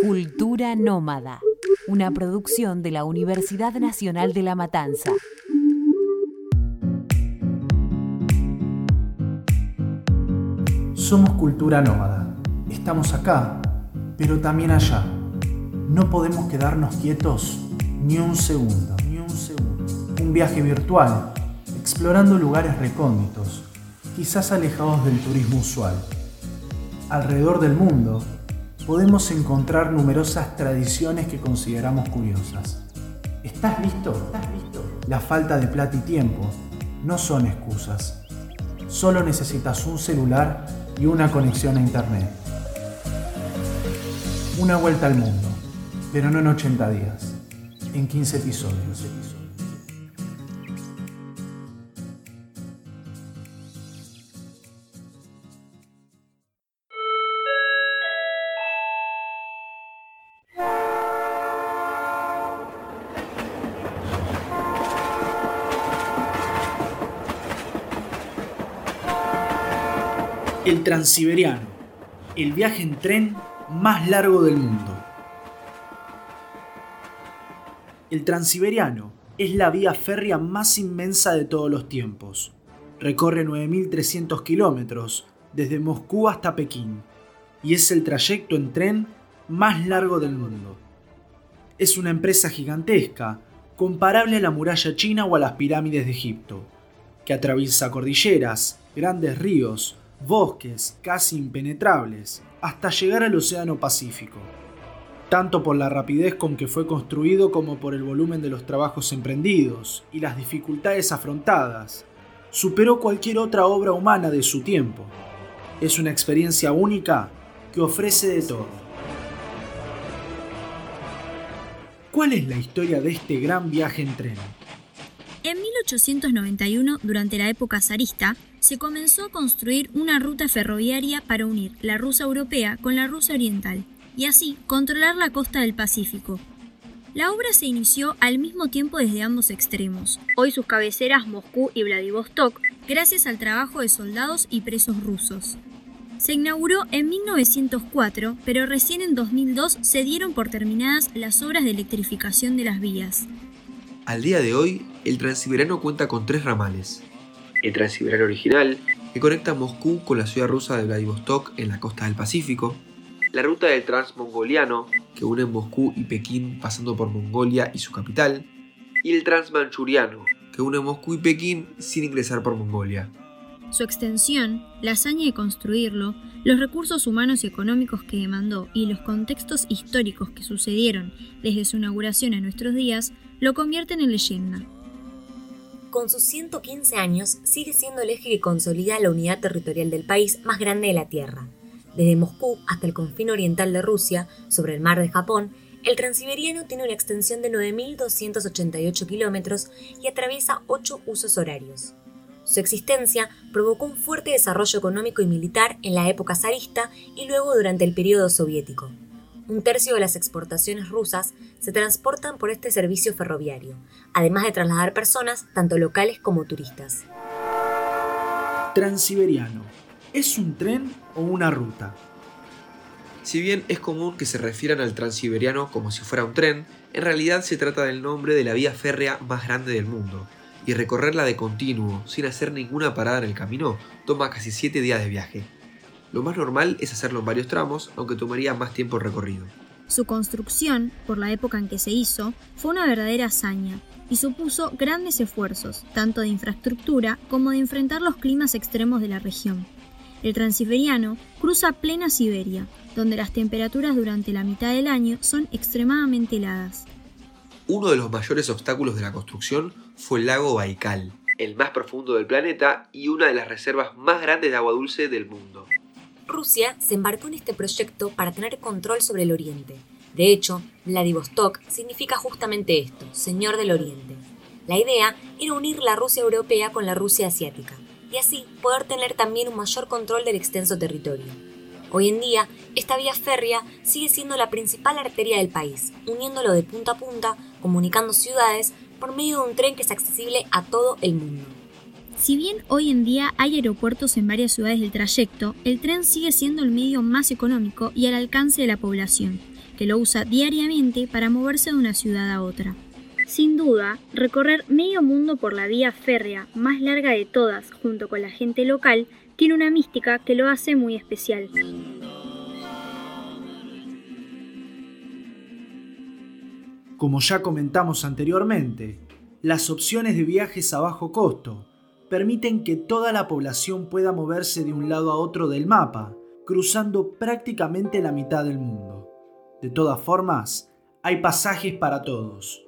Cultura Nómada, una producción de la Universidad Nacional de La Matanza. Somos cultura nómada. Estamos acá, pero también allá. No podemos quedarnos quietos ni un segundo, ni un segundo. Un viaje virtual, explorando lugares recónditos, quizás alejados del turismo usual. Alrededor del mundo, podemos encontrar numerosas tradiciones que consideramos curiosas. ¿Estás listo? ¿Estás listo? La falta de plata y tiempo no son excusas. Solo necesitas un celular y una conexión a internet. Una vuelta al mundo, pero no en 80 días, en 15 episodios. Transiberiano, el viaje en tren más largo del mundo. El Transiberiano es la vía férrea más inmensa de todos los tiempos. Recorre 9.300 kilómetros desde Moscú hasta Pekín y es el trayecto en tren más largo del mundo. Es una empresa gigantesca, comparable a la muralla china o a las pirámides de Egipto, que atraviesa cordilleras, grandes ríos, bosques casi impenetrables, hasta llegar al Océano Pacífico, tanto por la rapidez con que fue construido como por el volumen de los trabajos emprendidos y las dificultades afrontadas. Superó cualquier otra obra humana de su tiempo. Es una experiencia única que ofrece de todo. ¿Cuál es la historia de este gran viaje en tren? En 1891, durante la época zarista, se comenzó a construir una ruta ferroviaria para unir la Rusia europea con la Rusia oriental y así controlar la costa del Pacífico. La obra se inició al mismo tiempo desde ambos extremos, hoy sus cabeceras Moscú y Vladivostok, gracias al trabajo de soldados y presos rusos. Se inauguró en 1904, pero recién en 2002 se dieron por terminadas las obras de electrificación de las vías. Al día de hoy, el Transiberiano cuenta con tres ramales. El Transiberiano original, que conecta Moscú con la ciudad rusa de Vladivostok en la costa del Pacífico. La ruta del Transmongoliano, que une Moscú y Pekín pasando por Mongolia y su capital. Y el Transmanchuriano, que une Moscú y Pekín sin ingresar por Mongolia. Su extensión, la hazaña de construirlo, los recursos humanos y económicos que demandó y los contextos históricos que sucedieron desde su inauguración a nuestros días lo convierten en leyenda. Con sus 115 años, sigue siendo el eje que consolida la unidad territorial del país más grande de la Tierra. Desde Moscú hasta el confín oriental de Rusia, sobre el mar de Japón, el Transiberiano tiene una extensión de 9.288 kilómetros y atraviesa 8 usos horarios. Su existencia provocó un fuerte desarrollo económico y militar en la época zarista y luego durante el periodo soviético. Un tercio de las exportaciones rusas se transportan por este servicio ferroviario, además de trasladar personas tanto locales como turistas. Transiberiano. ¿Es un tren o una ruta? Si bien es común que se refieran al Transiberiano como si fuera un tren, en realidad se trata del nombre de la vía férrea más grande del mundo, y recorrerla de continuo, sin hacer ninguna parada en el camino, toma casi 7 días de viaje. Lo más normal es hacerlo en varios tramos, aunque tomaría más tiempo el recorrido. Su construcción, por la época en que se hizo, fue una verdadera hazaña y supuso grandes esfuerzos, tanto de infraestructura como de enfrentar los climas extremos de la región. El Transiberiano cruza plena Siberia, donde las temperaturas durante la mitad del año son extremadamente heladas. Uno de los mayores obstáculos de la construcción fue el lago Baikal, el más profundo del planeta y una de las reservas más grandes de agua dulce del mundo. Rusia se embarcó en este proyecto para tener control sobre el Oriente. De hecho, Vladivostok significa justamente esto, Señor del Oriente. La idea era unir la Rusia europea con la Rusia asiática, y así poder tener también un mayor control del extenso territorio. Hoy en día, esta vía férrea sigue siendo la principal arteria del país, uniéndolo de punta a punta, comunicando ciudades por medio de un tren que es accesible a todo el mundo. Si bien hoy en día hay aeropuertos en varias ciudades del trayecto, el tren sigue siendo el medio más económico y al alcance de la población, que lo usa diariamente para moverse de una ciudad a otra. Sin duda, recorrer medio mundo por la vía férrea más larga de todas junto con la gente local tiene una mística que lo hace muy especial. Como ya comentamos anteriormente, las opciones de viajes a bajo costo permiten que toda la población pueda moverse de un lado a otro del mapa, cruzando prácticamente la mitad del mundo. De todas formas, hay pasajes para todos.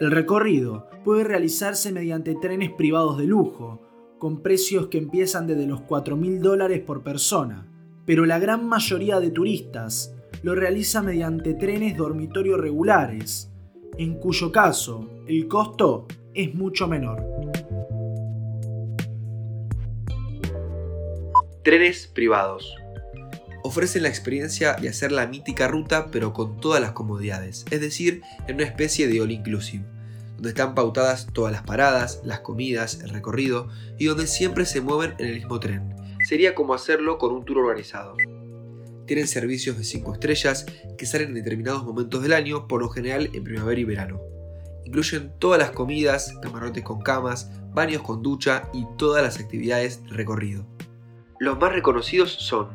El recorrido puede realizarse mediante trenes privados de lujo, con precios que empiezan desde los 4.000 dólares por persona, pero la gran mayoría de turistas lo realiza mediante trenes dormitorio regulares, en cuyo caso el costo es mucho menor. Trenes privados. Ofrecen la experiencia de hacer la mítica ruta pero con todas las comodidades, es decir, en una especie de all inclusive, donde están pautadas todas las paradas, las comidas, el recorrido y donde siempre se mueven en el mismo tren. Sería como hacerlo con un tour organizado. Tienen servicios de 5 estrellas que salen en determinados momentos del año, por lo general en primavera y verano. Incluyen todas las comidas, camarotes con camas, baños con ducha y todas las actividades de recorrido. Los más reconocidos son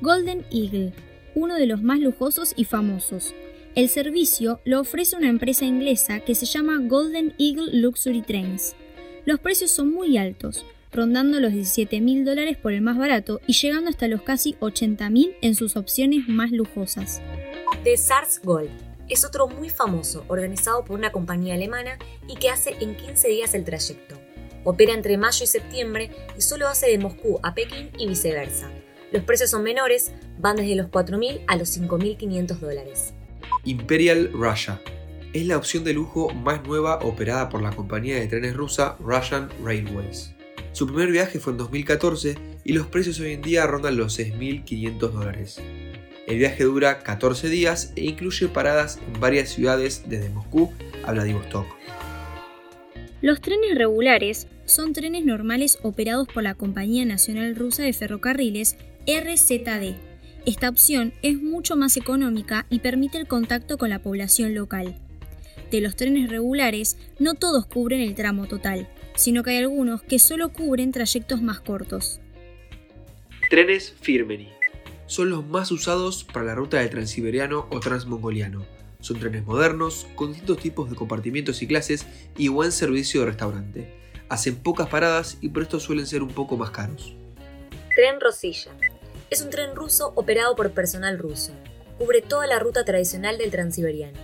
Golden Eagle, uno de los más lujosos y famosos. El servicio lo ofrece una empresa inglesa que se llama Golden Eagle Luxury Trains. Los precios son muy altos, rondando los 17 mil dólares por el más barato y llegando hasta los casi 80 mil en sus opciones más lujosas. The SARS Gold es otro muy famoso, organizado por una compañía alemana y que hace en 15 días el trayecto. Opera entre mayo y septiembre y solo hace de Moscú a Pekín y viceversa. Los precios son menores, van desde los 4.000 a los 5.500 dólares. Imperial Russia. Es la opción de lujo más nueva operada por la compañía de trenes rusa Russian Railways. Su primer viaje fue en 2014 y los precios hoy en día rondan los 6.500 dólares. El viaje dura 14 días e incluye paradas en varias ciudades desde Moscú a Vladivostok. Los trenes regulares son trenes normales operados por la Compañía Nacional Rusa de Ferrocarriles RZD. Esta opción es mucho más económica y permite el contacto con la población local. De los trenes regulares, no todos cubren el tramo total, sino que hay algunos que solo cubren trayectos más cortos. Trenes Firmeni. Son los más usados para la ruta del Transiberiano o Transmongoliano. Son trenes modernos, con distintos tipos de compartimientos y clases y buen servicio de restaurante. Hacen pocas paradas y por esto suelen ser un poco más caros. Tren Rosilla. Es un tren ruso operado por personal ruso. Cubre toda la ruta tradicional del Transiberiano.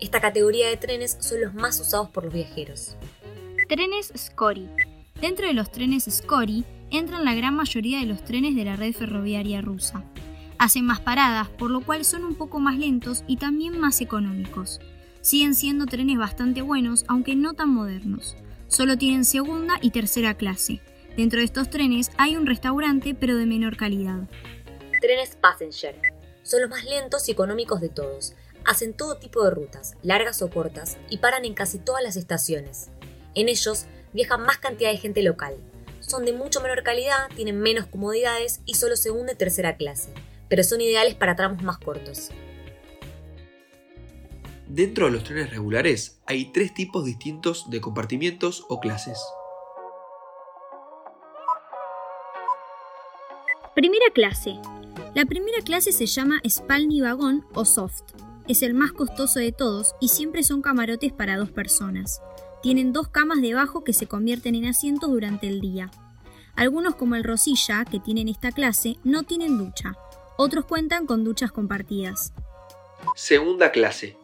Esta categoría de trenes son los más usados por los viajeros. Trenes Scori. Dentro de los trenes Scori entran la gran mayoría de los trenes de la red ferroviaria rusa. Hacen más paradas, por lo cual son un poco más lentos y también más económicos. Siguen siendo trenes bastante buenos, aunque no tan modernos. Solo tienen segunda y tercera clase. Dentro de estos trenes hay un restaurante, pero de menor calidad. Trenes Passenger. Son los más lentos y económicos de todos. Hacen todo tipo de rutas, largas o cortas, y paran en casi todas las estaciones. En ellos viaja más cantidad de gente local. Son de mucho menor calidad, tienen menos comodidades y solo segunda y tercera clase, pero son ideales para tramos más cortos. Dentro de los trenes regulares hay tres tipos distintos de compartimientos o clases. Primera clase. La primera clase se llama Spalny Vagón o Soft. Es el más costoso de todos y siempre son camarotes para dos personas. Tienen dos camas debajo que se convierten en asientos durante el día. Algunos como el Rosilla, que tienen esta clase, no tienen ducha. Otros cuentan con duchas compartidas. Segunda clase.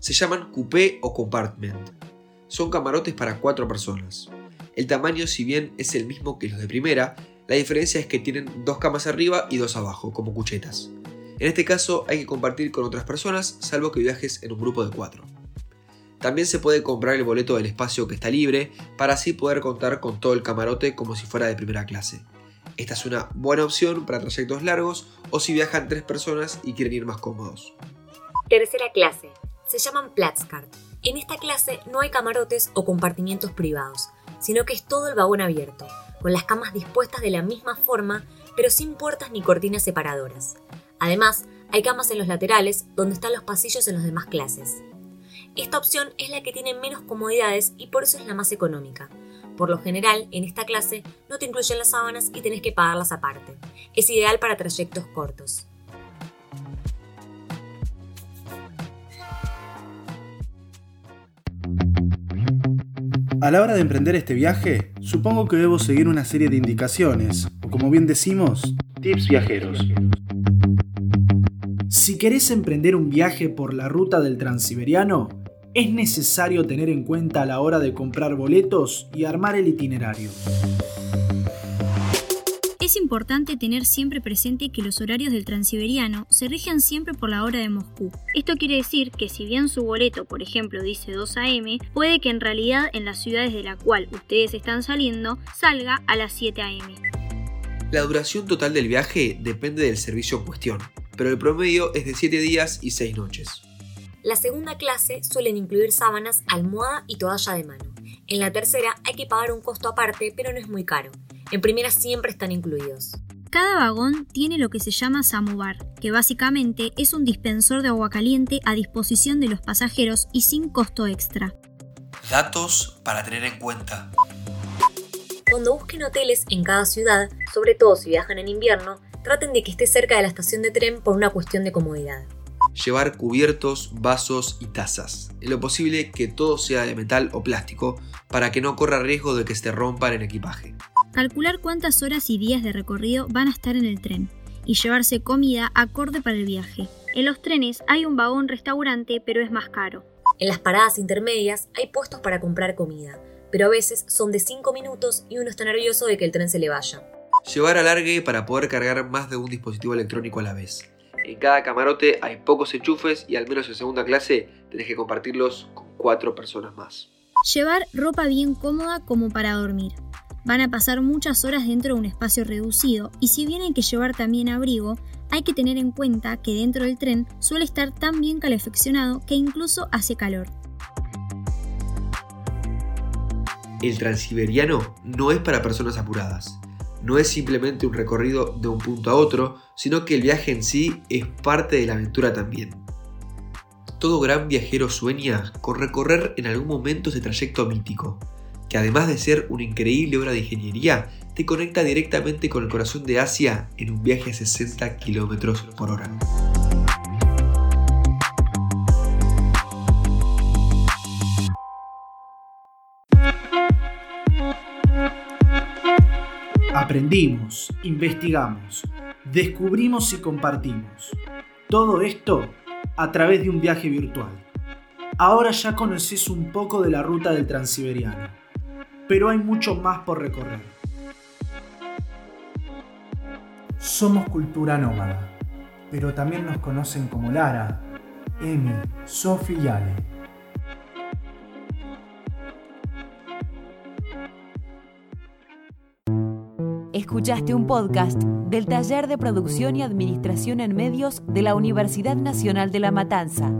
Se llaman coupé o compartment. Son camarotes para cuatro personas. El tamaño, si bien es el mismo que los de primera, la diferencia es que tienen dos camas arriba y dos abajo, como cuchetas. En este caso hay que compartir con otras personas, salvo que viajes en un grupo de cuatro. También se puede comprar el boleto del espacio que está libre para así poder contar con todo el camarote como si fuera de primera clase. Esta es una buena opción para trayectos largos o si viajan tres personas y quieren ir más cómodos. Tercera clase. Se llaman Platzkart. En esta clase no hay camarotes o compartimientos privados, sino que es todo el vagón abierto, con las camas dispuestas de la misma forma, pero sin puertas ni cortinas separadoras. Además, Hay camas en los laterales, donde están los pasillos en las demás clases. Esta opción es la que tiene menos comodidades y por eso es la más económica. Por lo general, en esta clase no te incluyen las sábanas y tenés que pagarlas aparte. Es ideal para trayectos cortos. A la hora de emprender este viaje, supongo que debo seguir una serie de indicaciones, o como bien decimos, tips viajeros. Si querés emprender un viaje por la ruta del Transiberiano, es necesario tener en cuenta a la hora de comprar boletos y armar el itinerario. Es importante tener siempre presente que los horarios del transiberiano se rigen siempre por la hora de Moscú. Esto quiere decir que si bien su boleto, por ejemplo, dice 2 a.m., puede que en realidad en las ciudades de la cual ustedes están saliendo salga a las 7 a.m. La duración total del viaje depende del servicio en cuestión, pero el promedio es de 7 días y 6 noches. La segunda clase suelen incluir sábanas, almohada y toalla de mano. En la tercera hay que pagar un costo aparte, pero no es muy caro. En primera siempre están incluidos. Cada vagón tiene lo que se llama samovar, que básicamente es un dispensor de agua caliente a disposición de los pasajeros y sin costo extra. Datos para tener en cuenta. Cuando busquen hoteles en cada ciudad, sobre todo si viajan en invierno, traten de que esté cerca de la estación de tren por una cuestión de comodidad. Llevar cubiertos, vasos y tazas. En lo posible que todo sea de metal o plástico para que no corra riesgo de que se rompan en equipaje. Calcular cuántas horas y días de recorrido van a estar en el tren y llevarse comida acorde para el viaje. En los trenes hay un vagón restaurante, pero es más caro. En las paradas intermedias hay puestos para comprar comida, pero a veces son de 5 minutos y uno está nervioso de que el tren se le vaya. Llevar alargue para poder cargar más de un dispositivo electrónico a la vez. En cada camarote hay pocos enchufes y al menos en segunda clase tenés que compartirlos con cuatro personas más. Llevar ropa bien cómoda como para dormir. Van a pasar muchas horas dentro de un espacio reducido y si bien hay que llevar también abrigo, hay que tener en cuenta que dentro del tren suele estar tan bien calefaccionado que incluso hace calor. El transiberiano no es para personas apuradas. No es simplemente un recorrido de un punto a otro, sino que el viaje en sí es parte de la aventura también. Todo gran viajero sueña con recorrer en algún momento ese trayecto mítico, que además de ser una increíble obra de ingeniería, te conecta directamente con el corazón de Asia en un viaje a 60 km por hora. Aprendimos, investigamos, descubrimos y compartimos. Todo esto a través de un viaje virtual. Ahora ya conoces un poco de la ruta del Transiberiano pero hay mucho más por recorrer. Somos cultura nómada, pero también nos conocen como Lara, Emi, Sofi y Ale. Escuchaste un podcast del Taller de Producción y Administración en Medios de la Universidad Nacional de La Matanza.